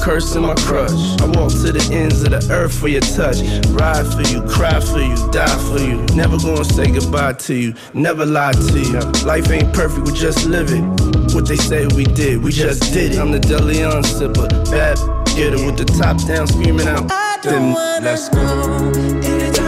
curse and my crush. I walk to the ends of the earth for your touch. Ride for you, cry for you, die for you. Never gonna say goodbye to you, never lie to you. Life ain't perfect, we just live it. What they say we did, we just did it. I'm the Deleon sipper, bad getter with the top down, screaming out. Then let's go.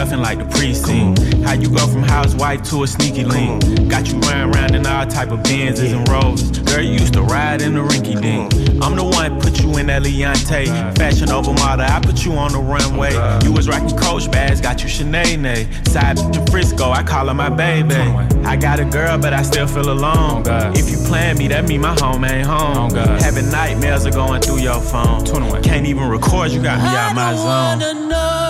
Cuffing like the precinct. How you go from housewife to a sneaky link? Got you running around in all type of Benzes and roses. Girl, you used to ride in the rinky dink. I'm the one put you in that Leontay. Fashion over model, I put you on the runway. You was rocking Coach bags, got you Sinead. Side to Frisco, I call her my baby. I got a girl, but I still feel alone. If you plan me, that mean my home ain't home. Having nightmares are going through your phone. Can't even record, you got me out my zone.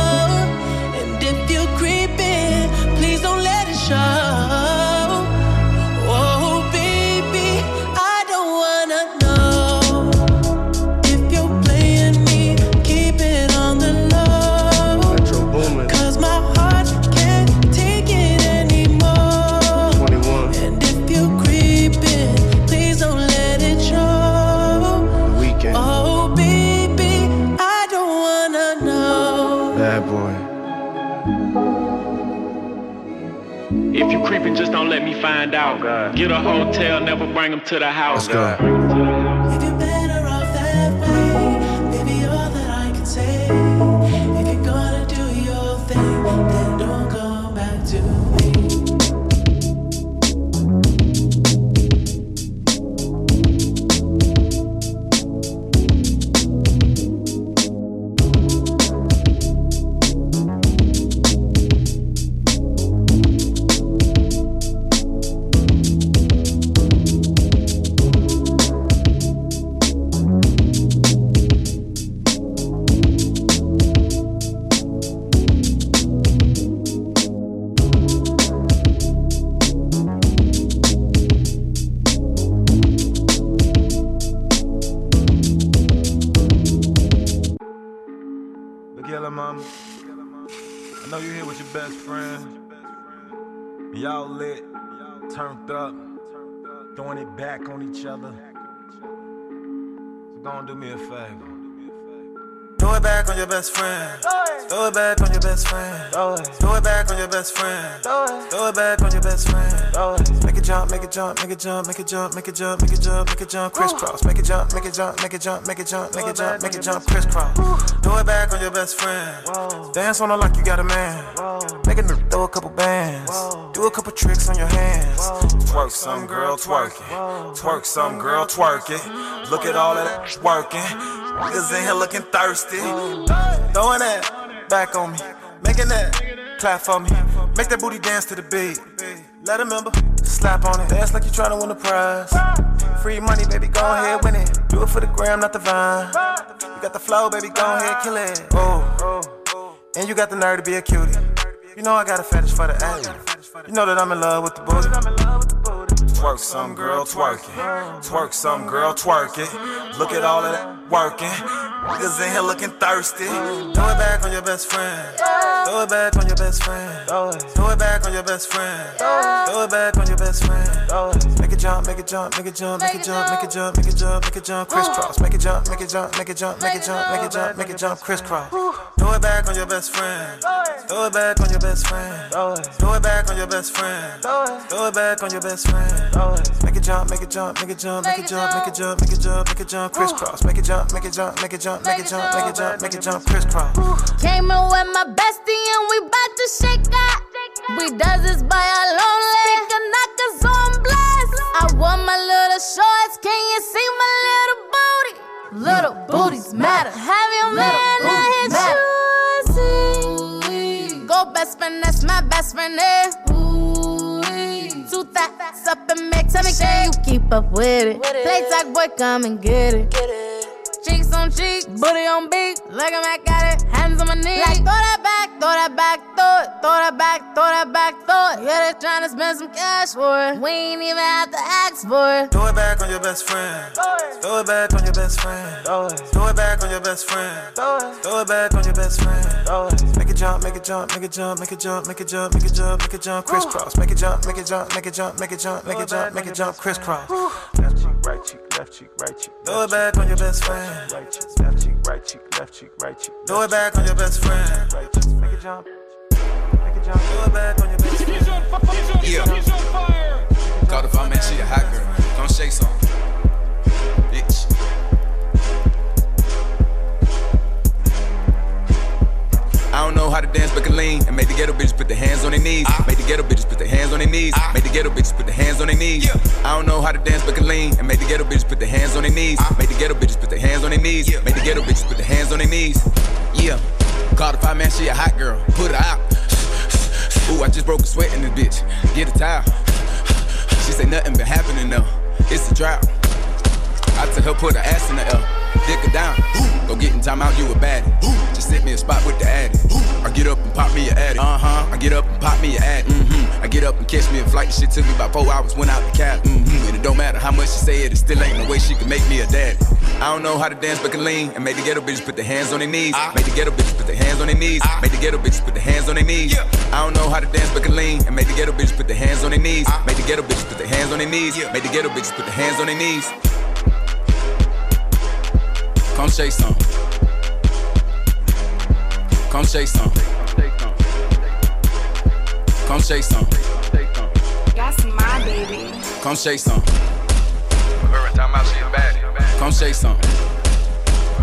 Just don't let me find out. Oh Get a hotel, never bring them to the house. each other. So go and do me a favor. It back on your best friend. Throw it back on your best friend. Throw it back on your best friend. Throw it back on your best friend. Make it jump, make it jump, make it jump, make it jump, make it jump, make it jump, make it jump, crisscross. Make it jump, make it jump, make it jump, make it jump, make it jump, make it jump, crisscross. Throw it back on your best friend. Dance on her like you got a man. Make it throw a couple bands. Do a couple tricks on your hands. Twerk some girl, twerk it. Twerk some girl, twerk it. Look at all of that working. Niggas in here looking thirsty. Throwing that back on me. Making that clap for me. Make that booty dance to the beat. Let a member slap on it. Dance like you trying to win a prize. Free money, baby, go ahead, win it. Do it for the gram, not the vine. You got the flow, baby, go ahead, kill it. Oh, and you got the nerve to be a cutie. You know I got a fetish for the ass. You know that I'm in love with the booty. Twerk some girl, twerk it. Twerk some girl, twerk it. Look at all of that working. Niggas in here looking thirsty. Throw it back on your best friend. Throw it back on your best friend. Throw it back on your best friend. Throw it back on your best friend. Make it jump, make it jump, make it jump, make it jump, make it jump, make it jump, make it jump, crisscross. Make it jump, make it jump, make it jump, make it jump, make it jump, make it jump, crisscross. Throw it back on your best friend. Throw it back on your best friend. Throw it back on your best friend. Throw it back on your best friend. Make it jump, make it jump, make it jump, make it jump, make it jump, make it jump, make it jump, crisscross. Make it jump, make it jump, make it jump, make it jump, make it jump, make it jump, crisscross. Came in with my bestie and we bout to shake that. We does this by our lonely. Speaker knockers on blast. I want my little shorts. Can you see my little booty? Little booties matter. Have your man out here choosing. Go best friend, that's my best friend there. Two thoughts up and make Tell me, can you keep up with it? Play talk, boy, come and get it. Cheeks on cheek, booty on beat. Look at me, got it. Hands on my knees. Like, throw that back, throw that back, throw it. Throw that back, throw that back, throw it. Yeah, they tryna spend some cash for it. We ain't even have to ask for it. Throw it back on your best friend. Throw it back on your best friend. Throw it back on your best friend. Throw it back on your best friend. Make it jump, make it jump, make it jump, make it jump, make it jump, make it jump, make it jump, crisscross. Make it jump, make it jump, make it jump, make it jump, make it jump, make it jump, crisscross. Left cheek, right cheek, left cheek, right cheek. Throw it back on your best friend. Right cheek, left cheek, right cheek, left cheek, right cheek. Throw it back on your best friend. Right cheek. Make it jump. Make it jump. Throw it back on your best friend. Yeah. Call the phone, man, she a hot girl. Come shake some. Know how to dance, but can lean. And make the ghetto bitches put their hands on their knees. Ah. Make the ghetto bitches put their hands on their knees. Ah. Make the ghetto bitches put their hands on their knees. I don't know how to dance, but can lean. And make the ghetto bitches put their hands on their knees. Ah. Make the ghetto bitches put their hands on their knees. Yeah. Make the ghetto bitches put their hands on their knees. Yeah. Call the five man, she a hot girl. Put her out. Ooh, I just broke a sweat in this bitch. Get a towel. She say nothing been happening though. It's a drought. I tell her put her ass in the L. Dick her down. Go get in time out, you a baddie. Just sit me a spot with the addy. I get up and pop me a addy. Uh huh. I get up and pop me a addy. Mm-hmm. I get up and catch me a flight. The shit took me about four hours, went out the cab. Mm-hmm. And it don't matter how much she say it, it still ain't no way she can make me a daddy. I don't know how to dance, but can lean. And make the ghetto bitches put their hands on their knees. Make the ghetto bitches put their hands on their knees. Make the ghetto bitches put their hands on their knees. I don't know how to dance, but can lean. And make the ghetto bitches put their hands on their knees. Make the ghetto bitches put their hands on their knees. Make the ghetto bitches put their hands on their knees. Come shake some. Come shake some. Come shake some. That's my baby. Come shake some. Her and time out, she a baddie. Come shake some.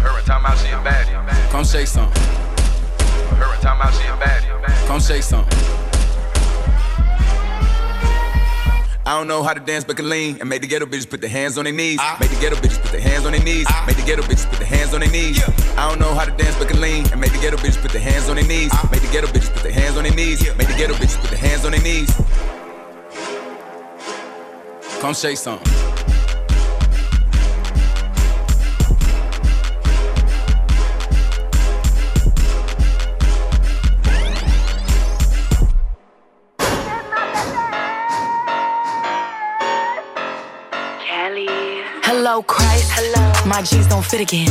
Her time out, she a baddie. Come shake some. Her time out, she a baddie. Come shake some. I don't know how to dance, but can lean. And make the ghetto bitches put their hands on their knees. Ah. Make the ghetto bitches put their hands on their knees. Ah. Make the ghetto bitches put their hands on their knees. I don't know how to dance, but can lean. And make the ghetto bitches put their hands on their knees. Ah. Make the ghetto bitches put their hands on their knees. Make the ghetto bitches put their hands on their knees. Come shake some. Hello, Christ. Hello. My jeans don't fit again.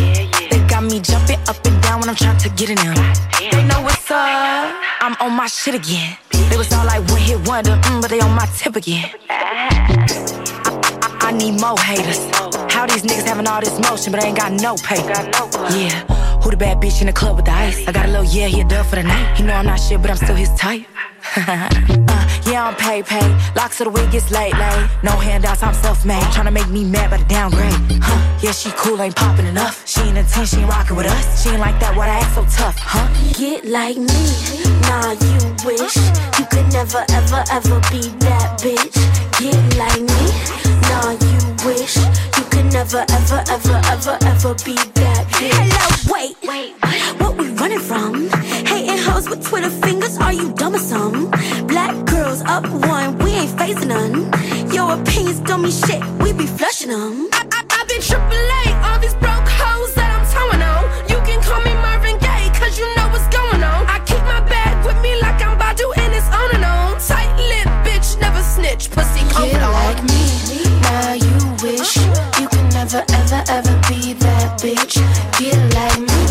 They got me jumping up and down when I'm trying to get in them. They know what's up. I'm on my shit again. They was all like one hit wonder, mm, but they on my tip again. I, I, I need more haters. How these niggas having all this motion, but I ain't got no pay. Yeah. Who the bad bitch in the club with the ice? I got a little yeah, he a dub for the night. He know I'm not shit, but I'm still his type. I'm pay pay. Locks of the week gets late late. No handouts, I'm self made. Tryna make me mad, but downgrade. Huh? Yeah, she cool, ain't popping enough. She ain't a 10, she ain't rocking with us. She ain't like that, why I act so tough, huh? Get like me, nah, you wish you could never, ever, ever be that bitch. Get like me, nah, you wish you could never, ever, ever, ever, ever be that bitch. Hello, wait, wait, what we running from? Hating hoes with Twitter fingers, are you dumb or something? Black up one, we ain't facing none. Your opinions don't mean shit, we be flushing them. I, I, I been triple A, all these broke hoes that I'm towing on. You can call me Marvin Gaye, cause you know what's going on. I keep my bag with me like I'm Badu and it's on and on. Tight lip, bitch, never snitch, pussy come Get on. like me, now you wish you could never, ever, ever be that bitch. Get like me,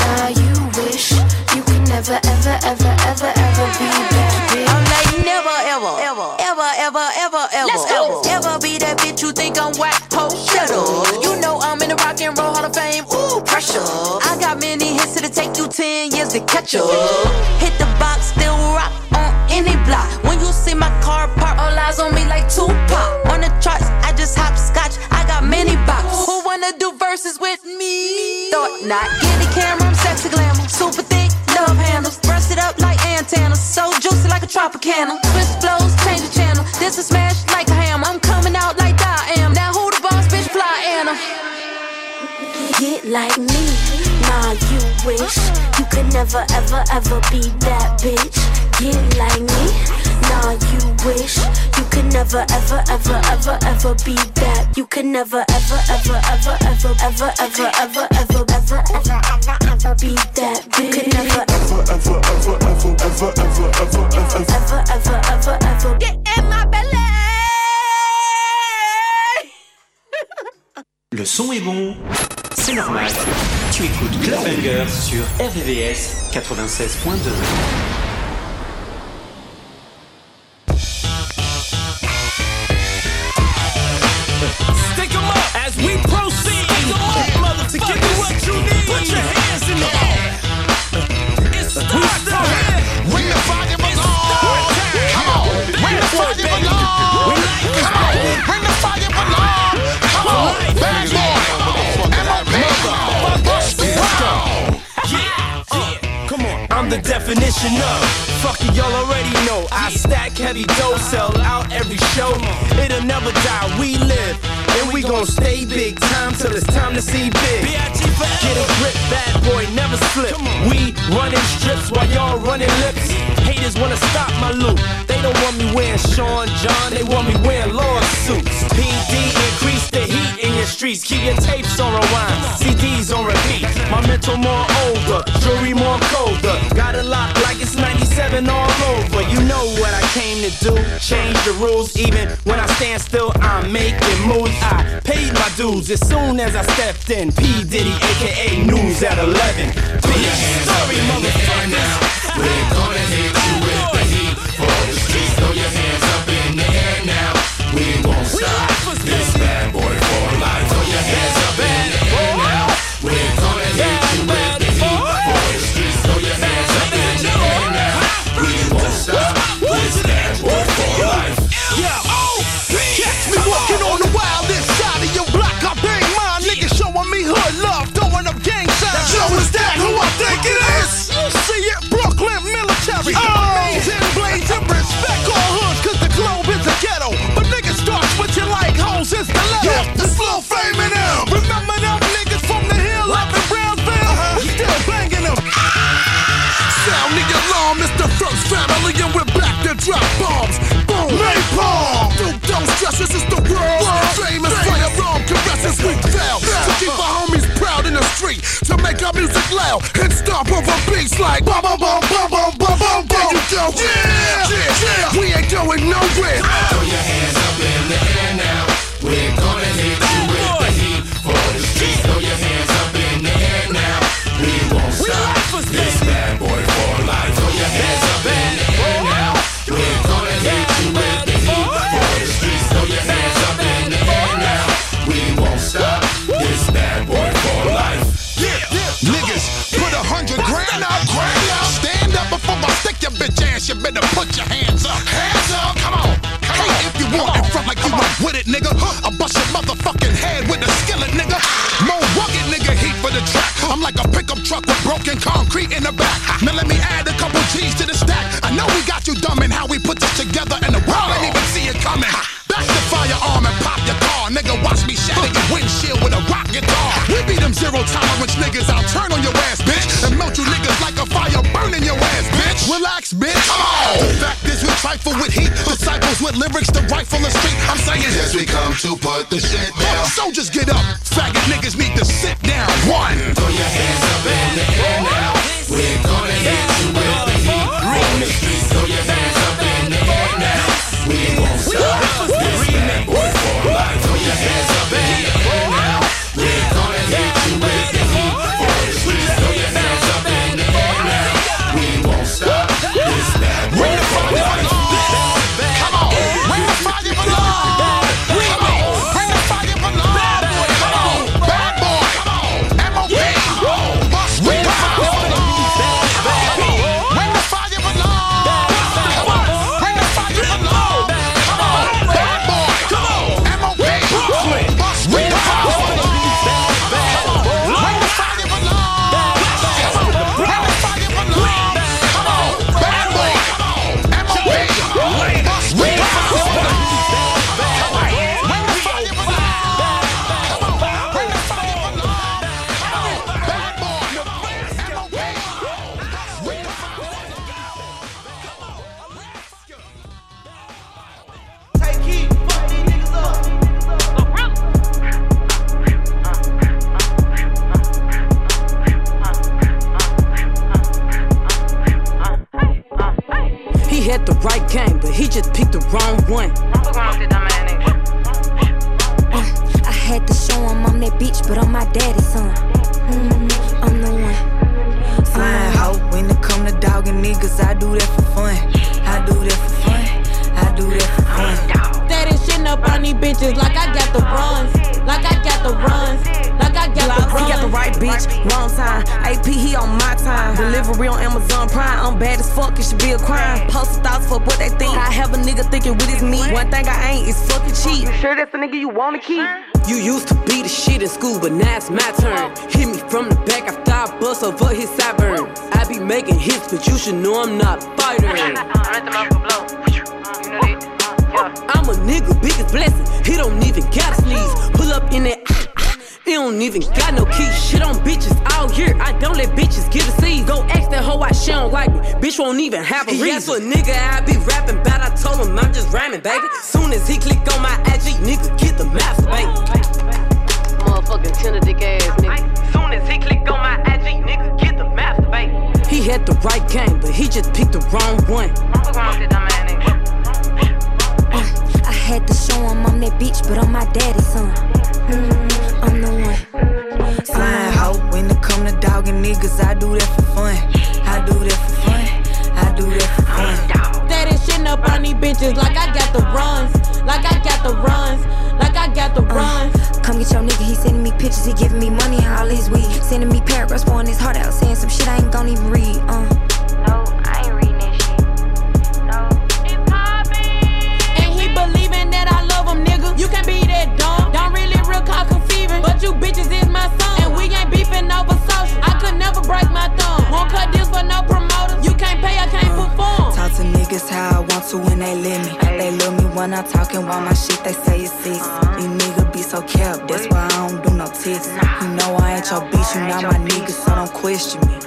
now you wish you could never, ever, ever, ever, ever Pressure. I got many hits that'll take you ten years to catch up. Hit the box, still rock on any block. When you see my car park, all eyes on me like Tupac. On the charts, I just hop scotch. I got many box. Who wanna do verses with me? Thought not. Get the camera, I'm sexy glamour. Super thick, love handles. Brush it up like antennas. So juicy like a Tropicana. Twist flows, change the channel. This is smash like a hammer. I'm coming out like I am. Now who the boss, bitch? Fly Anna. Get like me, wish you could never, ever, ever be that bitch. Get like me, nah, you wish you could never, ever, ever, ever, ever be that. You could never, ever, ever, ever, ever, ever, ever, ever, ever, ever, ever, ever, ever be that. You could never, ever, ever, ever, ever, ever, ever, ever, ever, ever, ever, ever, ever. Ever Get in my belly. Le son est bon, c'est normal. Tu écoutes Club Banger sur RVVS 96.2. Stick 'em up as we proceed. To give you what you need. Put your hands the definition of. Fuck it, y'all already know. I stack heavy dough, sell out every show. It'll never die, we live. And we gon' stay big time till it's time to see big. Get a grip, bad boy, never slip. We running strips while y'all running lips. Haters wanna stop my loot. They don't want me wearing Sean John, they want me wearing lawsuits. In your streets. Keep your tapes on rewind, CDs on repeat. My mental more older, jewelry more colder. Got a lock like it's 97 all over. You know what I came to do. Change the rules, even when I stand still, I'm making moves. I paid my dues as soon as I stepped in. P. Diddy, aka News at 11. Big story, motherfuckers. We're gonna hit you this is the world. Famous firearm caresses we fell. To keep our homies proud in the street, to make our music loud and stomp over beats like bum bum bum bum bum bum bum. There you go. Yeah, yeah, yeah. We ain't going nowhere. Throw your hands up in the air now. We're talking concrete in the back. Now let me add a couple G's to the stack. I know we got you dumb in how we put this together, and the world ain't even see it coming. Back the firearm and pop your car. Nigga, watch me shatter your windshield with a rock guitar. We be them zero tolerance niggas. I'll turn on your ass, bitch. And melt you niggas like a fire burning your ass, bitch. Relax, bitch. Come on. The fact is, we trifle with heat. Disciples with lyrics to rifle the street. I'm saying, Yes, we come to put the shit sure that's the nigga you wanna keep? You used to be the shit in school, but now it's my turn. Hit me from the back after I bust over his sideburn. I be making hits, but you should know I'm not a fighter. I'm a nigga, biggest blessing. He don't even gotta sneeze. Pull up in that. ah, ah, He don't even got no keys. Shit on bitches all year. I don't let bitches get a seed. Go ask that hoe why she don't like me. Bitch won't even have a reason. He asked a nigga I be rapping about. I told him I'm just rhyming, baby. Soon as he click on my IG, nigga get the master, baby. Motherfucking tender dick ass nigga. Soon as he click on my IG, nigga get the master, baby. He had the right game, but he just picked the wrong one. Uh, I had to show him I'm that bitch, but I'm my daddy's son. Mm, I'm the one. Flying hoe when it come to dogging niggas, I do that for fun. I do that for fun. I do that for fun. Steady shitting up on these bitches like I got the runs. Like I got the runs. Like I got the runs. Come get your nigga, he sending me pictures, he giving me money, all his weed. Sending me paragraphs, pouring his heart out, saying some shit I ain't gon' even read. Uh. No, I ain't reading that shit. No. It's poppin'. And he believing that I love him, nigga. You can't be that dumb. Don't really real call conceiving. But you bitches is my son. And we ain't beefing over social. I could never break my thumb. Won't cut deals for no promoters. You can't pay, I can't perform. Talk to niggas how I want to when they let me. They love me when I'm talking while my shit they say it's six. These niggas be so kept, that's why I don't do no text. You know I ain't your bitch, you not my nigga, so don't question me.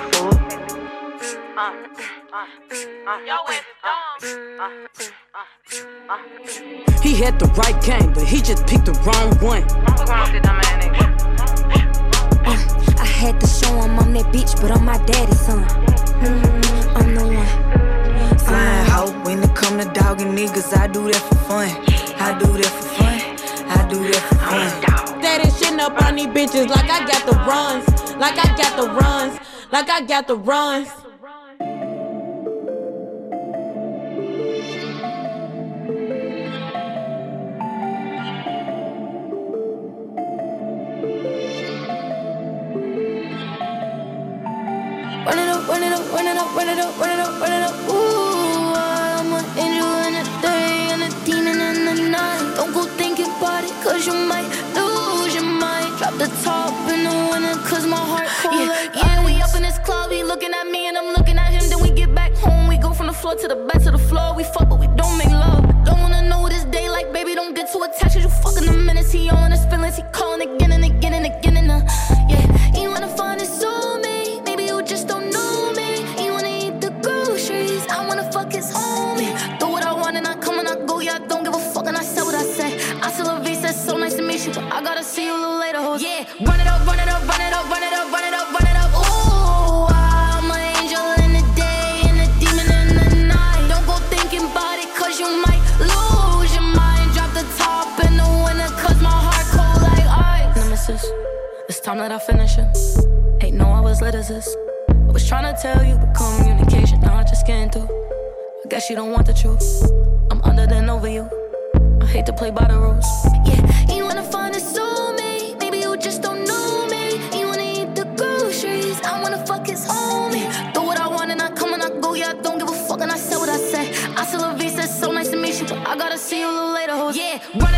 He had the right game, but he just picked the wrong one. Uh, I had to show him I'm that bitch, but I'm my daddy's son. Mm, I'm the one. Flying hoe when it come to dogging niggas, I do that for fun. I do that for fun. I do that for fun. Steady shitting up on these bitches like I got the runs. Like I got the runs. Like I got the runs. Run it up, run it up, run it up, run it up, run it up, run it up. Ooh, I'm an angel day and a demon. Don't go you might lose your mind. Drop the top in the my heart cold yeah, yeah, we up in this club, he looking at me and I'm looking at him. Then we get back home, we go from the floor to the bed to the floor. We fuck, but we don't make love. Don't wanna know day like, baby, don't get too attached. You fucking the minutes he on his feelings, he calling again and again and again and uh, yeah, he wanna I finish it. Ain't know I was lit as this. I was trying to tell you, but communication, now I just can't do. I guess you don't want the truth. I'm under than over you. I hate to play by the rules. Yeah, you wanna find a soulmate. Maybe you just don't know me. You wanna eat the groceries. I wanna fuck his homie. Do what I want and I come and I go. Yeah, I don't give a fuck and I say what I say. I still a V said so nice to meet you, but I gotta see you a little later. Hoes. Yeah, run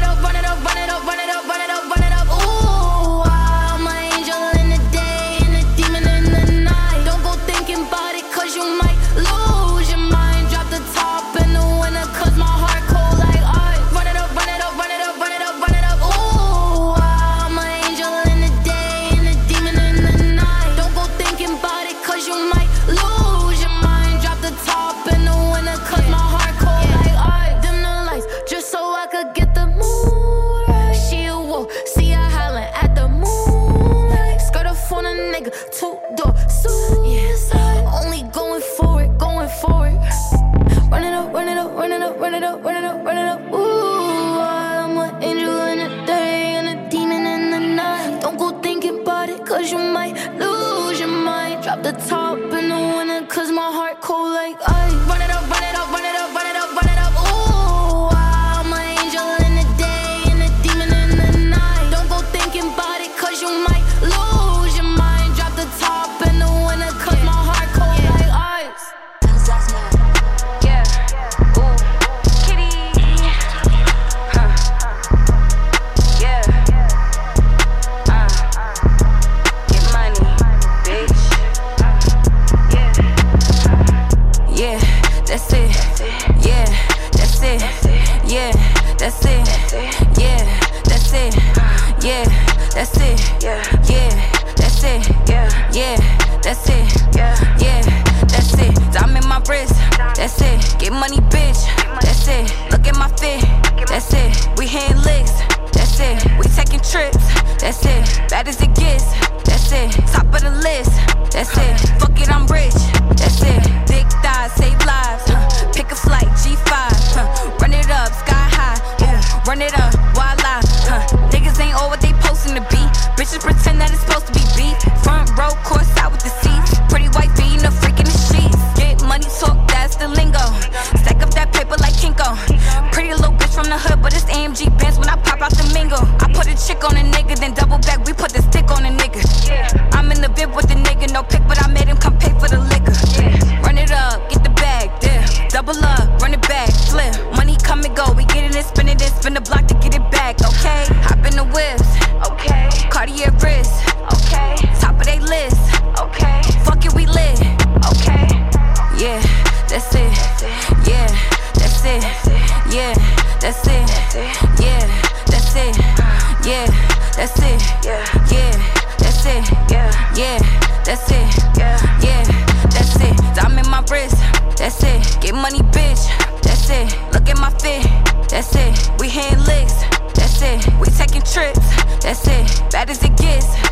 That's it. We hand licks. That's it. We taking trips. That's it. Bad as it gets.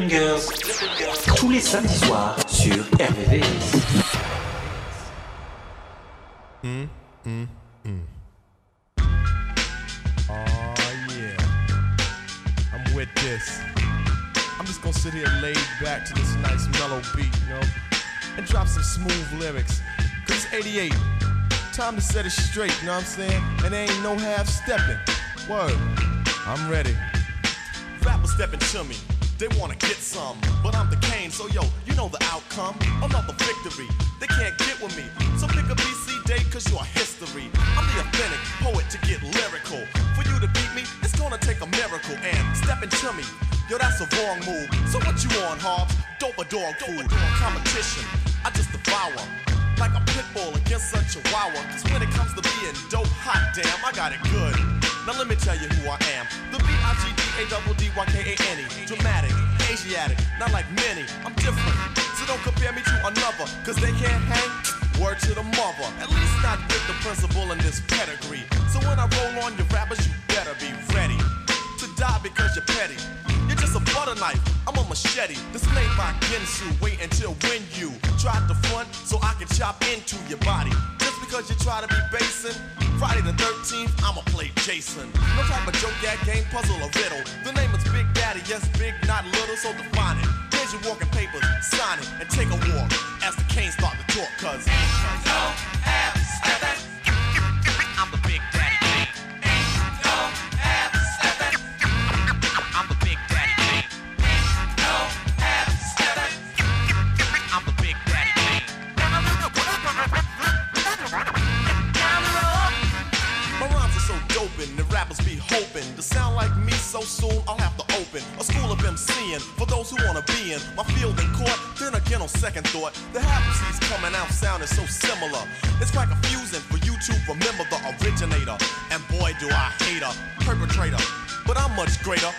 Girls. Girls. Tous les samedis soirs sur RVVS. Mm, mm, mm. Oh yeah. I'm with this. I'm just gonna sit here laid back to this nice mellow beat, you know? And drop some smooth lyrics. Cause it's 88. Time to set it straight, you know what I'm saying? And there ain't no half stepping. Word. I'm ready. Rapper stepping to me. They wanna get some, but I'm the Kane, so yo, you know the outcome. Another victory. They can't get with me. So pick a BC date, cause you're history. I'm the authentic poet to get lyrical. For you to beat me, it's gonna take a miracle. And stepping to me, yo, that's a wrong move. So what you on, Hobbs? Dope or dog food? Competition, I just devour. Like a pit bull against a chihuahua. Cause when it comes to being dope, hot damn, I got it good. Now let me tell you who I am. The B-I-G-D-A-D-D-Y-K-A-N-E. Dramatic, Asiatic, not like many. I'm different. So don't compare me to another. Cause they can't hang. Word to the mother. At least not with the principal in this pedigree. So when I roll on your rappers, you better be ready to die because you're petty. You're just a butter knife, I'm a machete. This made by Ginsu. Wait until when you try to front so I can chop into your body. Just because you try to be basing. Friday the 13th, I'ma play Jason. No type of joke, gag, game, puzzle, or riddle. The name is Big Daddy, yes, big, not little, so define it. Here's your walking papers, sign it, and take a walk as the canes start to talk, cause. My field in court. Then again, on second thought, the half coming out sounding so similar. It's quite confusing for you to remember the originator. And boy, do I hate a perpetrator. But I'm much greater.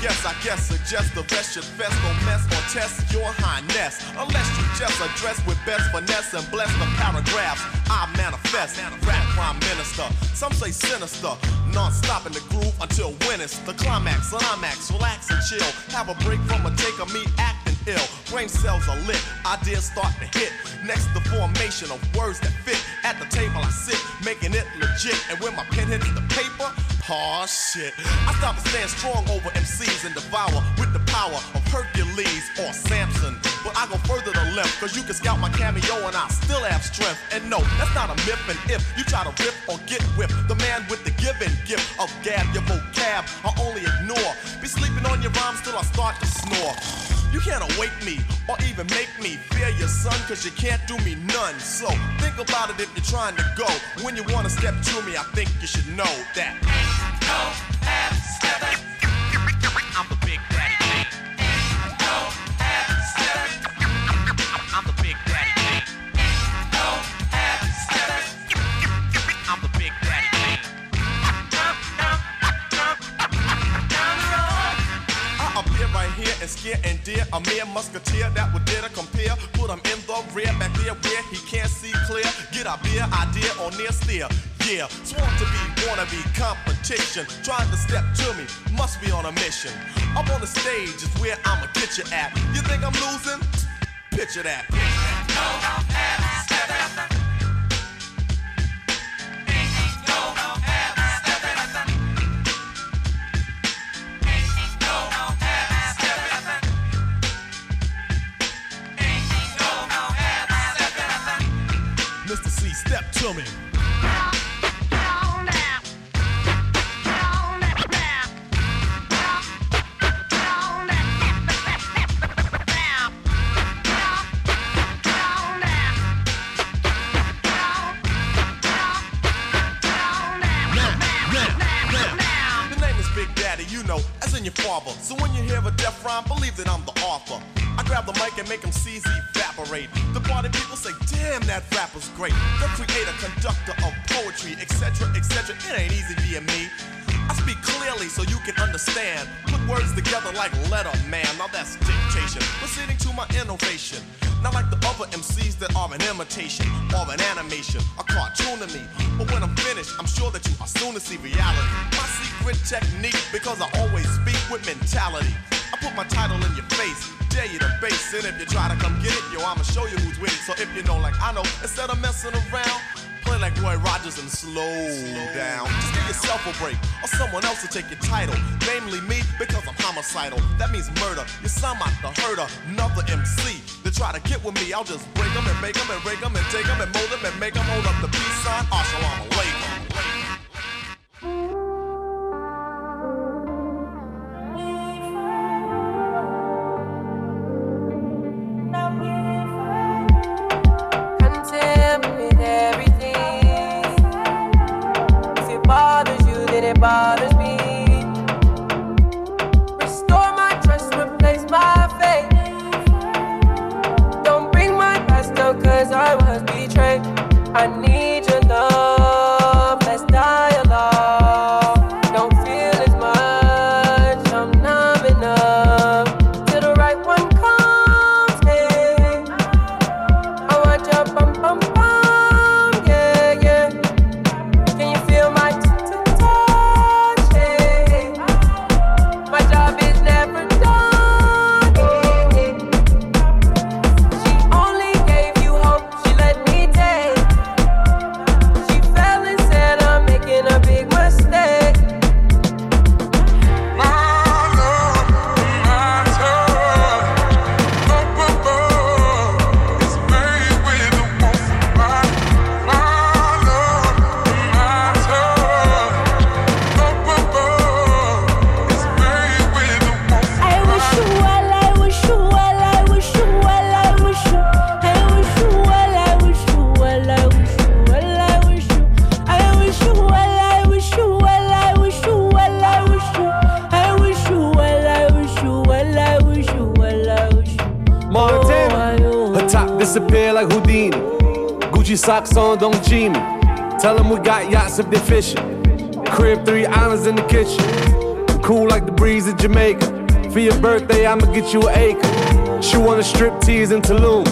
Yes, I guess suggest the best should best no mess or test your highness. Unless you just address with best finesse and bless the paragraphs I manifest. Rap prime minister, some say sinister. Non-stop in the groove until when it's the climax. Climax, relax and chill. Have a break from a take of me acting ill. Brain cells are lit, ideas start to hit. Next, the formation of words that fit. At the table I sit, making it legit. And when my pen hits the paper, oh shit. I stop and stand strong over MCs and devour with the power of Hercules or Samson. But I go further to left, cause you can scout my cameo and I still have strength. And no, that's not a myth. And if you try to rip or get whipped, the man with the given gift of gab, your vocab, I only ignore. Be sleeping on your rhymes till I start to snore. You can't awake me or even make me fear your son, cause you can't do me none. So think about it if you're trying to go. When you wanna step to me, I think you should know that. A mere musketeer that would dare to compare. Put in the rear, back there where he can't see clear. Get a beer idea or near steer. Yeah, sworn to be, wanna be competition. Trying to step to me, must be on a mission. Up on the stage is where I'ma get you at. You think I'm losing? Picture that. Mr. If you try to come get it, yo, I'ma show you who's with it. So if you know, like I know, instead of messing around, Play like Roy Rogers and slow down. Just give yourself a break, or someone else will take your title. Namely me, because I'm homicidal. That means murder. You sound like the herder, another MC. They try to get with me, I'll just break them and make them and break them and take them and mold them and make them hold up the peace sign. Assalamu alaikum. Disappear like Houdini. Gucci socks on, don't G me. Tell them we got yachts if they fishing. Crib three islands in the kitchen. Cool like the breeze in Jamaica. For your birthday, I'ma get you an acre. She wanna strip tease in Tulum.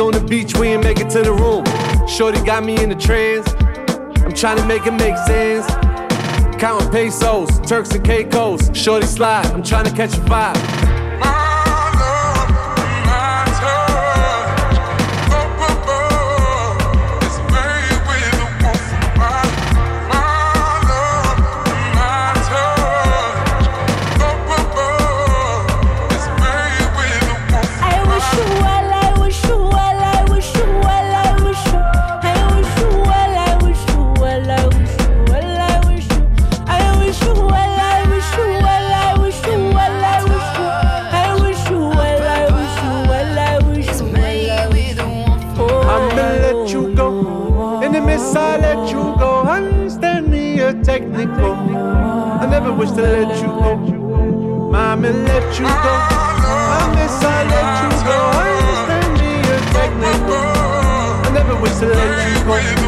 On the beach, we ain't make it to the room. Shorty got me in the trance. I'm trying to make it make sense. Counting pesos, Turks and Caicos. Shorty slide, I'm trying to catch a vibe. Let you go. Mama, let you go. I miss, I let you go. Understand me, you're technical. I never wish to let you go.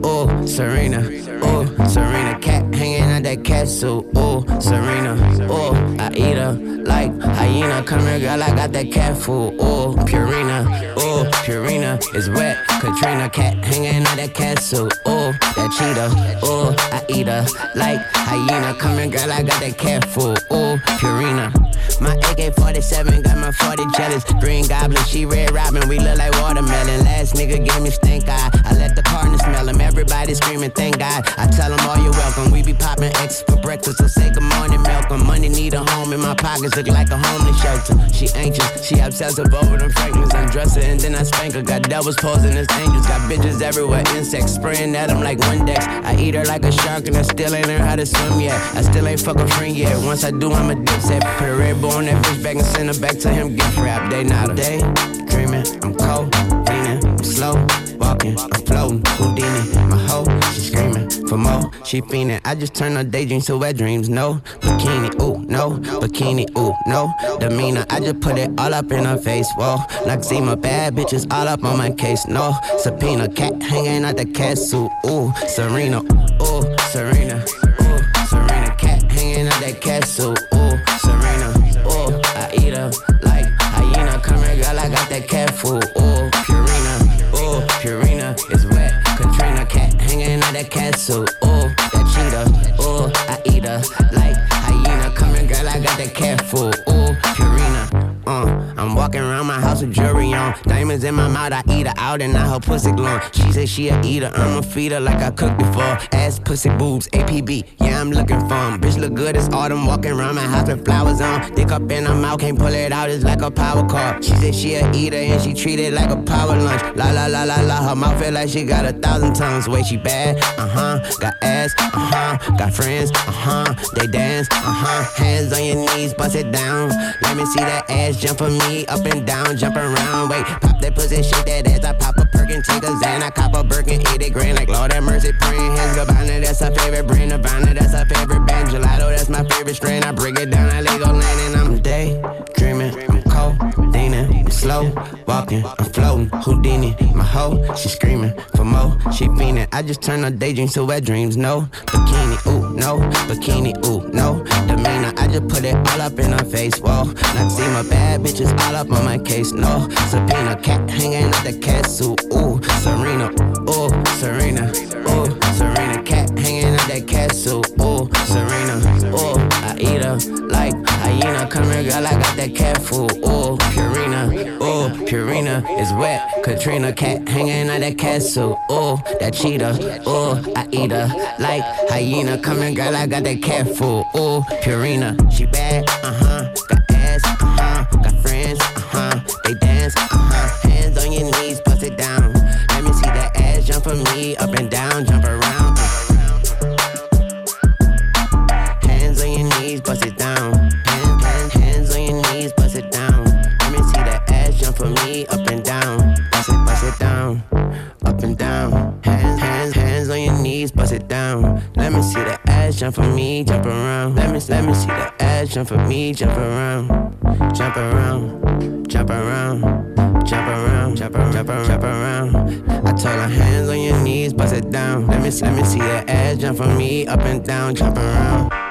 Serena, ooh, Serena, cat hanging out that cat suit, ooh, Serena, ooh, I eat her like hyena. Come here, girl, I got that cat food, ooh, Purina, ooh, Purina is wet. Katrina cat hanging out that cat suit, ooh, that cheetah, ooh, I eat her like hyena. Here, girl, I got that cat food, ooh, Purina. My AK-47 got my 40 jealous. Green Goblin, she Red Robin, we look like watermelon. Last nigga gave me stink eye. I let the partner smell him. Everybody screaming, thank God. I tell them all you're welcome. We be popping X for breakfast, so say good morning, Malcolm. Money need a home in my pockets, look like a homeless shelter. She anxious, she obsessive over them fragments. Undress her and then I spank her. Got devils posing as angels, got bitches everywhere. Insects spraying at them like Windex. I eat her like a shark and I still ain't learned how to swim yet. I still ain't fuck a friend yet. Once I do, I'm a dipset. Put a red bull on that bitch back and send her back to him. Gift wrap, they not a day. Dreaming, I'm cold, leaning, I'm slow, walking, I'm floating. Houdini, my hoe, she screaming for more. She fiending. I just turn her daydreams to wet dreams. No bikini, ooh, no bikini, ooh, no demeanor. I just put it all up in her face. Whoa, Noxema, bad bitches all up on my case. No subpoena, cat hanging out the castle. Ooh, Serena, ooh, Serena, ooh, Serena, cat hanging out that castle. Ooh, Serena, ooh, I eat her like hyena. Come here, girl, I got that cat food. Ooh, that cat suit. Ooh, that cheetah, Oh, I eat her like hyena. Come here, girl, I got that cat food. Walking around my house with jewelry on. Diamonds in my mouth, I eat her out and I her pussy glowing. She said she a eater, I'ma feed her like I cooked before. Ass, pussy, boobs, APB, yeah, I'm looking for 'em. Bitch look good, it's autumn. Walking around my house with flowers on. Dick up in her mouth, can't pull it out, it's like a power car. She said she a eater and she treat it like a power lunch. La la la la la, her mouth feel like she got a thousand tongues. Way she bad, uh huh. Got ass, uh huh. Got friends, uh huh. They dance, uh huh. Hands on your knees, bust it down. Let me see that ass jump for me, up and down, jump around. Wait, pop that pussy, shake that ass. I pop a perkin, take a Xan, I cop a Birkin, eat it grand like Lord have mercy, praying hands Gabbana, that's her favorite brand. Nirvana, that's her favorite band. Gelato, that's my favorite strain. I break it down, I Lego land, and I'm daydreaming. Slow, walking, I'm floating. Houdini, my hoe, she screaming for more. She fiending. I just turn her daydreams to wet dreams. No bikini, ooh, no bikini, ooh, no demeanor. I just put it all up in her face. Whoa, not see my bad bitches all up on my case. No subpoena, cat hanging out the cat suit. Ooh, Serena, ooh, Serena, ooh, that cat suit. Ooh, Serena, ooh, I eat her like hyena. Come here, girl, I got that cat food. Ooh, Purina, ooh, Purina is wet. Katrina, cat hanging out that cat suit. Ooh, that cheetah, ooh, I eat her like hyena. Come here, girl, I got that cat food. Ooh, Purina, she bad, uh huh. Got ass, uh huh. Got friends, uh huh. They dance, uh huh. Hands on your knees, bust it down. Let me see that ass jump for me, up and down, jump for me, jump around, jump around, jump around. Jump around, jump around, jump around, jump around. I told her hands on your knees, bust it down. Let me, let me see your ass jump for me, up and down, jump around.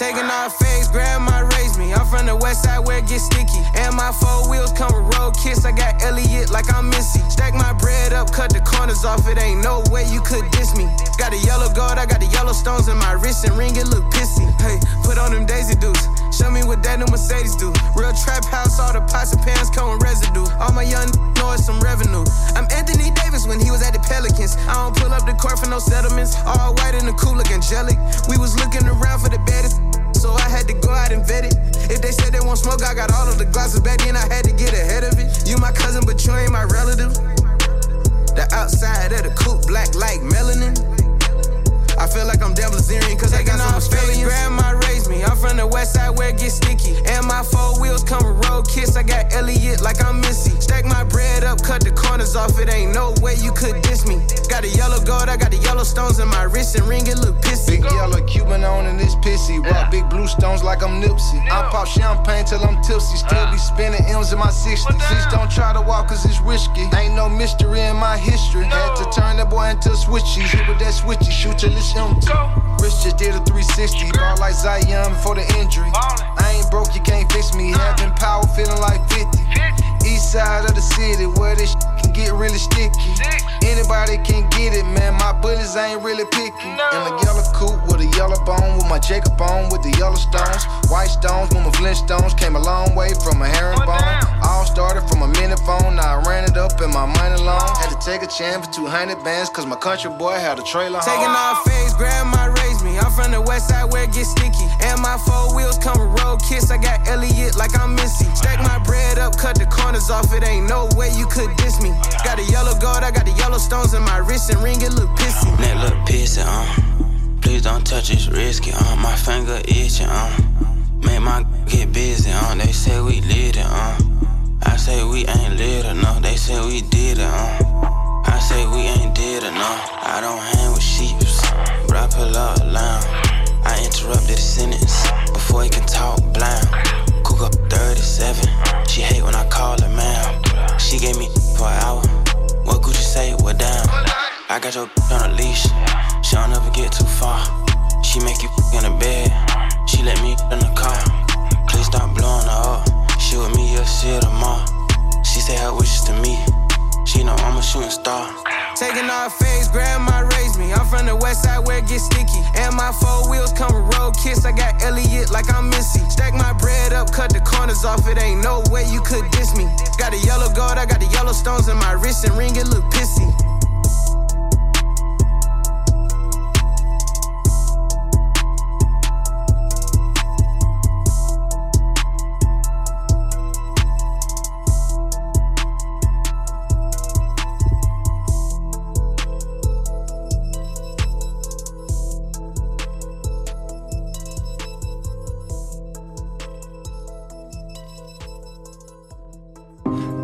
Taking off face, grandma raised me. I'm from the west side where it gets sticky. And my four wheels come with road kiss. I got Elliott like I'm Missy. Stack my bread up, cut the corners off. It ain't no way you could diss me. Got a yellow gold, I got the yellow stones in my wrist and ring. It look pissy. Hey, put on them Daisy Dukes. Show me what that new Mercedes do. Real trap house, all the pots and pans come with residue. All my young know it's some revenue. I'm Anthony Davis when he was at the Pelicans. I don't pull up the court for no settlements. All white in the cool look angelic. We was looking around for the baddest. So I had to go out and vet it. If they said they won't smoke, I got all of the glasses back then. I had to get ahead of it. You my cousin, but you ain't my relative. The outside of the coupe, black like melanin. I feel like I'm Devil cause I got some Australians. Grandma raised me. I'm from the west side where it gets sticky. And my four wheels come with road kiss. I got Elliott like I'm Missy. Stack my bread up, cut the corners off. It ain't no way you could diss me. Got a yellow gold, I got the yellow stones in my wrist and ring. It look pissy. Big yellow Cuban on and it's pissy. Rock big blue stones like I'm Nipsey. I pop champagne till I'm tipsy. Still be spinning M's in my 60s. Please don't try to walk cause it's risky. Ain't no mystery in my history. Had to turn that boy into a switchy. Hit with that switchy, shoot till it's empty. Rich just did a 360. Ball like Zion before the injury. I ain't broke, you can't fix me. Having power, feeling like 50. East side of the city where this can get really sticky. Anybody can get it, man. My bullets ain't really picky. In the yellow coupe with a yellow bone, with my Jacob on, with the yellow stones. White stones with my Flintstones. Came a long way from a herringbone. All started from a minute phone, now I ran it up in my money loan. Had to take a chance for 200 bands, cause my country boy had a trailer home. Taking off face, grandma raised me. I'm from the west side where it gets sticky. And my four wheels come with road kiss. I got off. It ain't no way you could diss me. Got a yellow gold, I got the yellow stones in my wrist and ring. It look pissy. That look pissy, uh. Please don't touch it's risky, uh. My finger itching, uh. Make my get busy, uh. They say we lit it, uh. I say we ain't lit enough. They say we did it, uh. I say we ain't did enough. I don't hang with sheeps, but I pull up loud. I interrupted the sentence before he can talk blind. 37. She hate when I call her ma'am. She gave me for an hour. What Gucci say? What down? I got your on a leash. She don't ever get too far. She make you in the bed. She let me in the car. Please stop blowing her up. She with me, you'll see her tomorrow. She say her wishes to me. Know I'm a shooting star. Taking off face, grandma raised me. I'm from the west side where it gets sticky. And my four wheels come with road kiss. I got Elliott like I'm Missy. Stack my bread up, cut the corners off. It ain't no way you could diss me. Got a yellow gold, I got the yellow stones in my wrist and ring. It look pissy.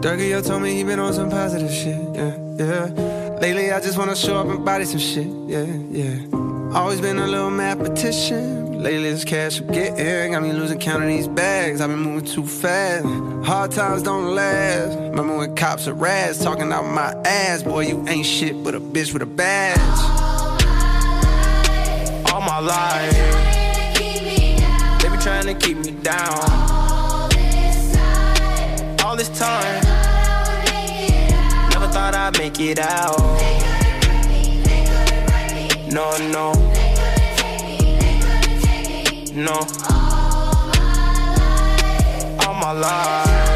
Dougie, yo told me he been on some positive shit, yeah, yeah. Lately, I just wanna show up and body some shit, yeah, yeah. Always been a little mathematician. Lately, this cash I'm getting got me losing count of these bags. I've been moving too fast. Hard times don't last. Remember when cops are rats talking out my ass? Boy, you ain't shit but a bitch with a badge. all my life. They be trying to keep me down. All this time, never thought I'd make it out. No, no, no. All my life.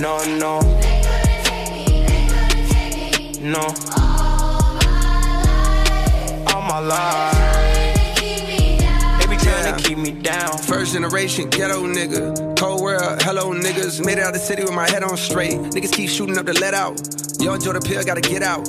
No, no, They gonna take me, they gonna take me. no. All my life, be trying to keep me down. First generation ghetto nigga. Cold world, hello niggas. Made it out the city with my head on straight. Niggas keep shooting up the let out. Yo, enjoy the pill, gotta get out.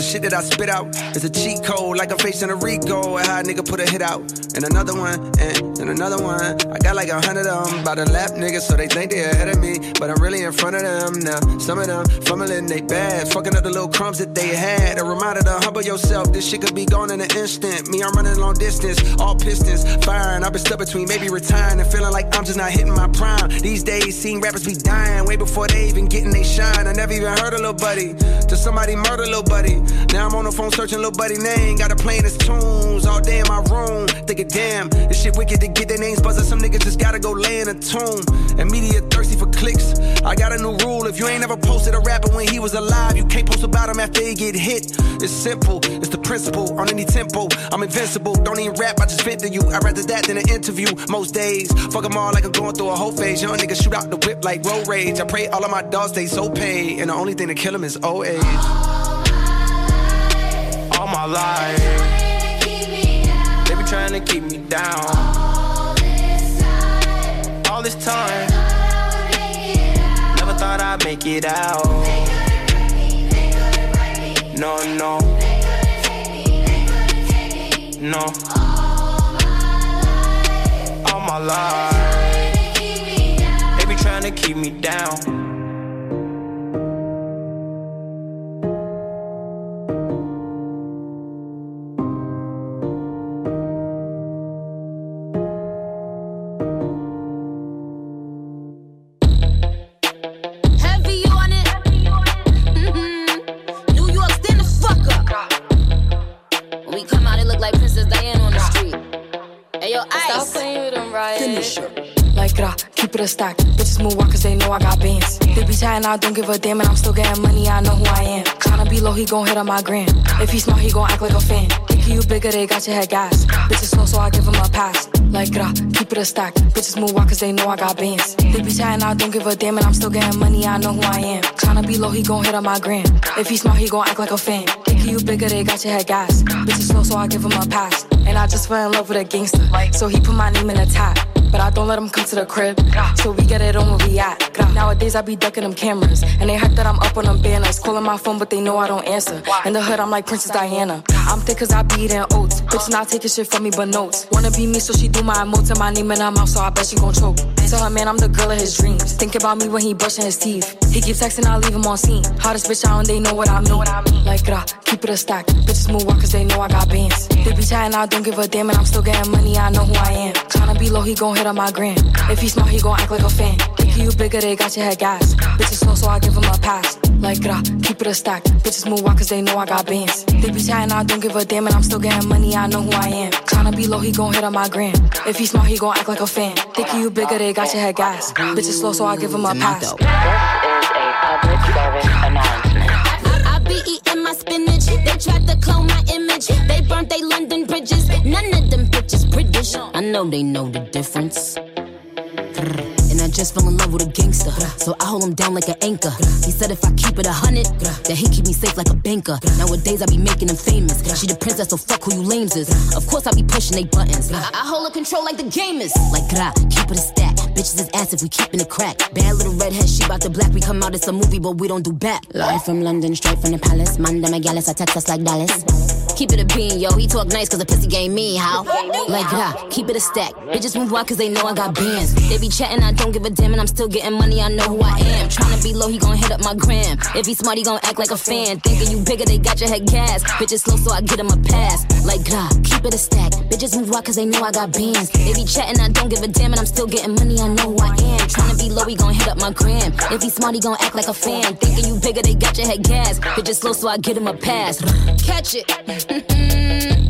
The shit that I spit out is a cheat code, like I'm facing a RICO. A nigga put a hit out. And another one, and, and another one. I got like a hundred of them by the lap niggas, so they think they ahead of me. But I'm really in front of them now. Some of them fumbling they bad, fucking up the little crumbs that they had. A reminder to humble yourself, this shit could be gone in an instant. Me, I'm running long distance, all pistons firing. I've been stuck between maybe retiring and feeling like I'm just not hitting my prime. These days, seeing rappers be dying way before they even getting they shine. I never even heard a little buddy till somebody murder little buddy. Now I'm on the phone searching little buddy name, got to playing his tunes all day in my room. Thinking, damn, this shit wicked to get their names buzzing. Some niggas just gotta go lay in a tomb. And media thirsty for clicks. I got a new rule. If you ain't ever posted a rapper when he was alive, you can't post about him after he get hit. It's simple, it's the principle. On any tempo, I'm invincible. Don't even rap, I just vent to you. I'd rather that than an interview most days. Fuck them all like I'm going through a whole phase. Young niggas shoot out the whip like road rage. I pray all of my dogs stay so paid. And the only thing to kill them is old age. All my life. They be trying to keep me down. All this time, never thought I'd make it out. No, no, no. All my life, they be trying to keep me down. Keep it a stack. Bitches move walk cause they know I got bands. They be chatting, I don't give a damn, and I'm still getting money, I know who I am. Tryna be low, he gon' hit on my gram. If he smart, he gon' act like a fan. If you bigger, they got your head gas. Bitches slow, so I give him a pass. Like rah, keep it a stack. Bitches move walk cause they know I got bands. They be chatting, I don't give a damn, and I'm still getting money, I know who I am. Tryna be low, he gon' hit on my gram. If he smart, he gon' act like a fan. If you bigger, they got your head gas. Bitches slow, so I give him a pass. And I just fell in love with a gangster. So he put my name in the top. But I don't let him come to the crib. So we get it on where we at. Nowadays I be ducking them cameras. And they hype that I'm up on them banners. Calling my phone, but they know I don't answer. In the hood, I'm like Princess Diana. I'm thick cause I be eating oats. Bitch not taking shit from me but notes. Wanna be me, so she do my emotes and my name in her mouth, so I bet she gon' choke. Tell her man I'm the girl of his dreams. Think about me when he brushing his teeth. He keep texting, I leave him on scene. Hottest bitch out and they know what I mean. Like rah, keep it a stack. Bitches move walk cause they know I got bands. They be chatting, I don't give a damn, and I'm still getting money, I know who I am. Tryna be low, he gon' hit on my gram. If he smart, he gon' act like a fan. Think you bigger, they got your head gas. Bitches slow, so I give him a pass. Like rah, keep it a stack. Bitches move walk cause they know I got bands. They be chatting, I don't give a damn, and I'm still getting money, I know who I am. Tryna be low, he gon' hit on my gram. If he smart, he gon' act like a fan. Think you bigger, they got your head gas. Bitches slow, so I give him a pass. I be eating my spinach. They tried to clone my image. They burnt they London bridges. None of them bitches British. I know they know the difference just fell in love with a gangster. So I hold him down like an anchor. He said if I keep it a hundred, that he keep me safe like a banker. Nowadays I be making him famous. She the princess, so fuck who you lames is. Of course I be pushing they buttons. I, I hold a control like the game is. Like gra, keep it a stack. Bitches is ass if we keepin' it crack. Bad little redhead, she bout the black. We come out, it's a movie, but we don't do back. Live from London, straight from the palace. Manda Magalis, I text us like Dallas. Keep it a bean, yo. He talk nice cause the pussy game me how? Like, ha, keep it a stack. Bitches move wild cause they know I got bands. They be chatting, I don't give give a damn, and I'm still getting money. I know who I am. Trying to be low, he gon' hit up my gram. If he smart, he gon' act like a fan. Thinking you bigger, they got your head gas. Bitches slow, so I get him a pass. Like, God, keep it a stack. Bitches move out cause they know I got bands. If be chatting, I don't give a damn, and I'm still getting money. I know who I am. Trying to be low, he gon' hit up my gram. If he smart, he gon' act like a fan. Thinking you bigger, they got your head gas. Bitches slow, so I get him a pass. Catch it.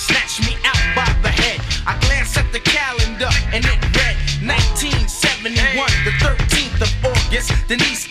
and it read 1971, the 13th of August. Denise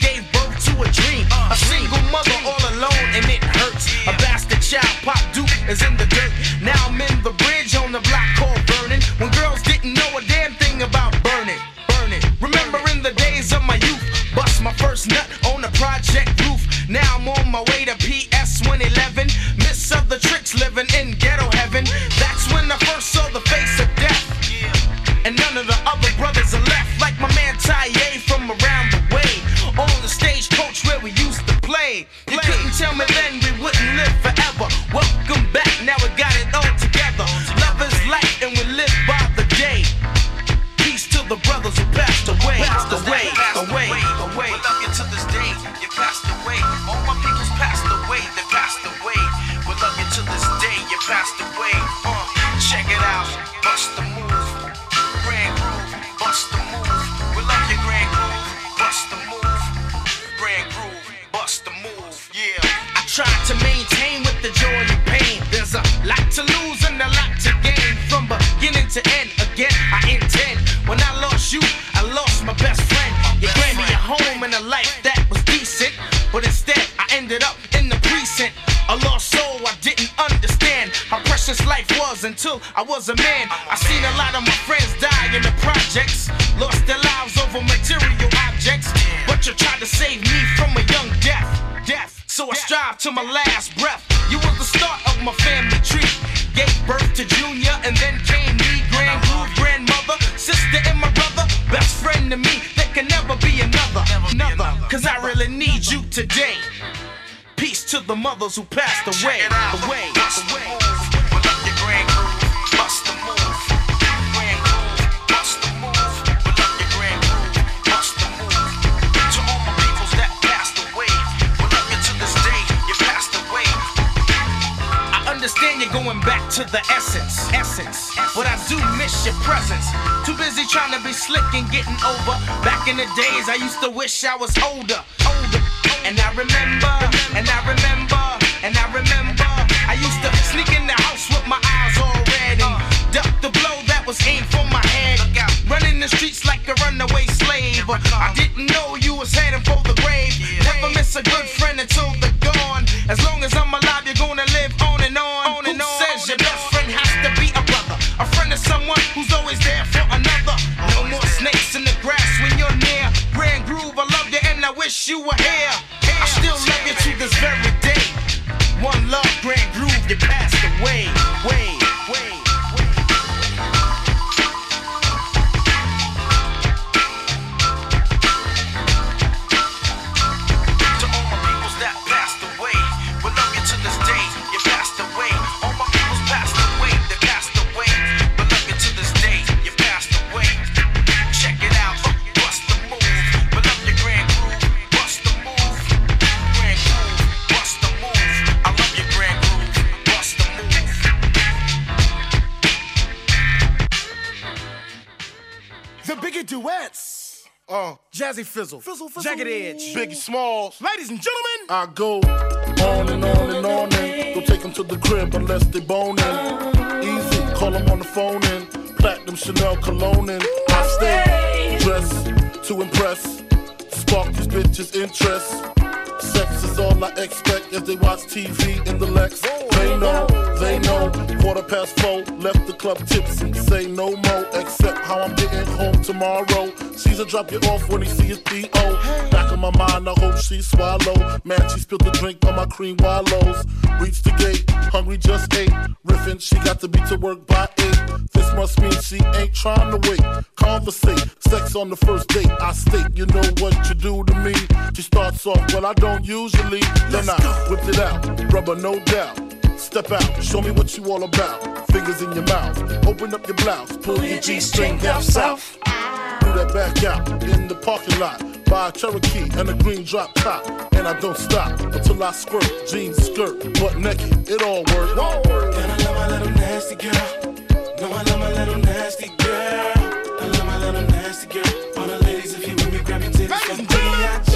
brothers who passed away. away, away. understand you're going back to the essence, essence. But I do miss your presence. Too busy trying to be slick and getting over. Back in the days, I used to wish I was older, older. And I remember, and I remember. you were here. Jazzy Fizzle, Fizzle, Fizzle. Jagged Edge, Biggie Smalls. Ladies and gentlemen, I go on and on and on and go take them to the crib unless they boning. Easy, call them on the phone and platinum Chanel cologne and I stay dressed to impress, spark these bitches' interest. All I expect as they watch TV in the Lex. They know, they know. Quarter past four, left the club tipsy. Say no more, except how I'm getting home tomorrow. Caesar drop you off when he see his P.O. Back in my mind, I hope she swallow. Man, she spilled the drink on my cream wallows. Reached the gate, hungry just ate. Riffin', she got to be to work by eight. This must mean she ain't trying to wait. Conversate, sex on the first date. I state, you know what you do to me. She starts off, well, I don't usually. Then I whipped it out, rubber no doubt. Step out, show me what you all about. Fingers in your mouth, open up your blouse, pull your G string down south. Do that back out in the parking lot. Buy a Cherokee and a green drop top. And I don't stop until I squirt. Jeans, skirt, butt naked, it all works. And I love my little nasty girl. No, I love my little nasty girl. I love my little nasty girl. All the ladies, if you with me, grab your titties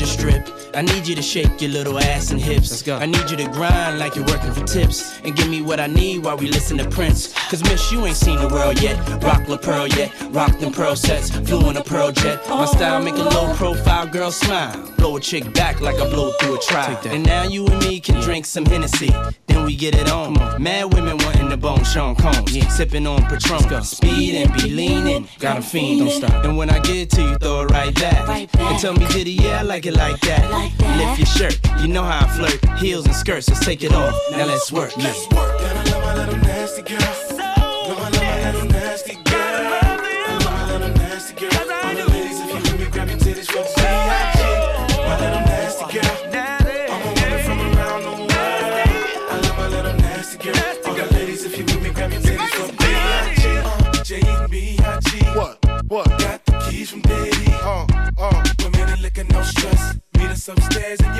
you to strip. I need you to shake your little ass and hips. Let's go. I need you to grind like you're working for tips. And give me what I need while we listen to Prince. Cause miss, you ain't seen the world yet. Rock La Pearl yet. Rock them pearl sets. Flew in a pearl jet. My oh. style make a low profile girl smile. Blow a chick back like I blow through a trial. And now you and me can drink some Hennessy. Then we get it on. Mad women wanting the bone Sean Combs. Sipping on Patron. Speed and be leaning. Got a fiending. Don't stop. And when I get to you, throw it right back. And tell me, did Diddy, yeah, I like it like that. Lift your shirt. You know how I flirt. Heels and skirts, let's take it off. Now let's work. Let's work. I love my little nasty girl.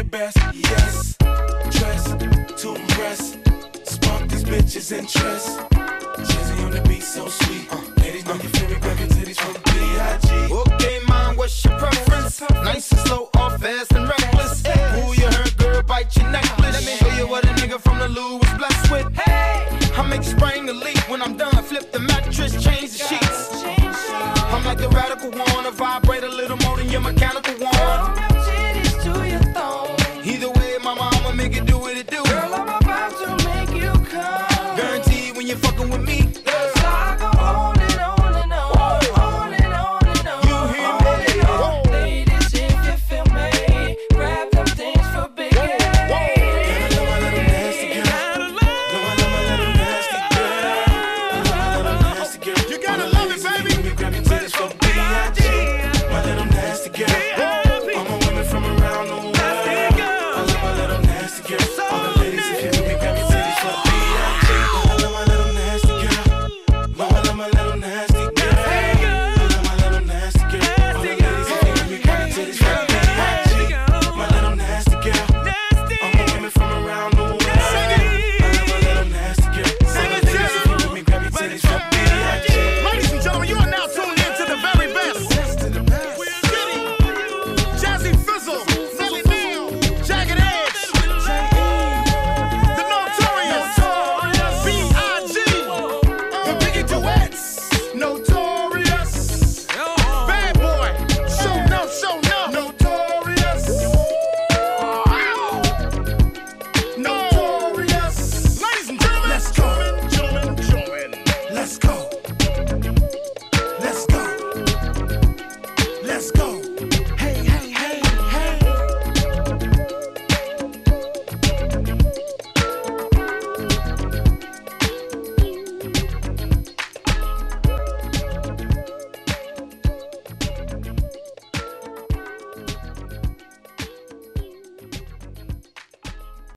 Best. Yes. Dress to impress. Spark these bitches' interest. Jizzy on the beat, so sweet. Uh, ladies, know you feel me, grab your titties from B.I.G. Okay, mom, what's your preference? Nice and slow, or fast and reckless. Who you heard, girl, bite your necklace. Let me show you what a nigga from the Lou was blessed with. Hey, I make spring the leak when I'm done. Flip the mattress, change the sheets. I'm like the radical one, I vibrate a little more than your mechanical one.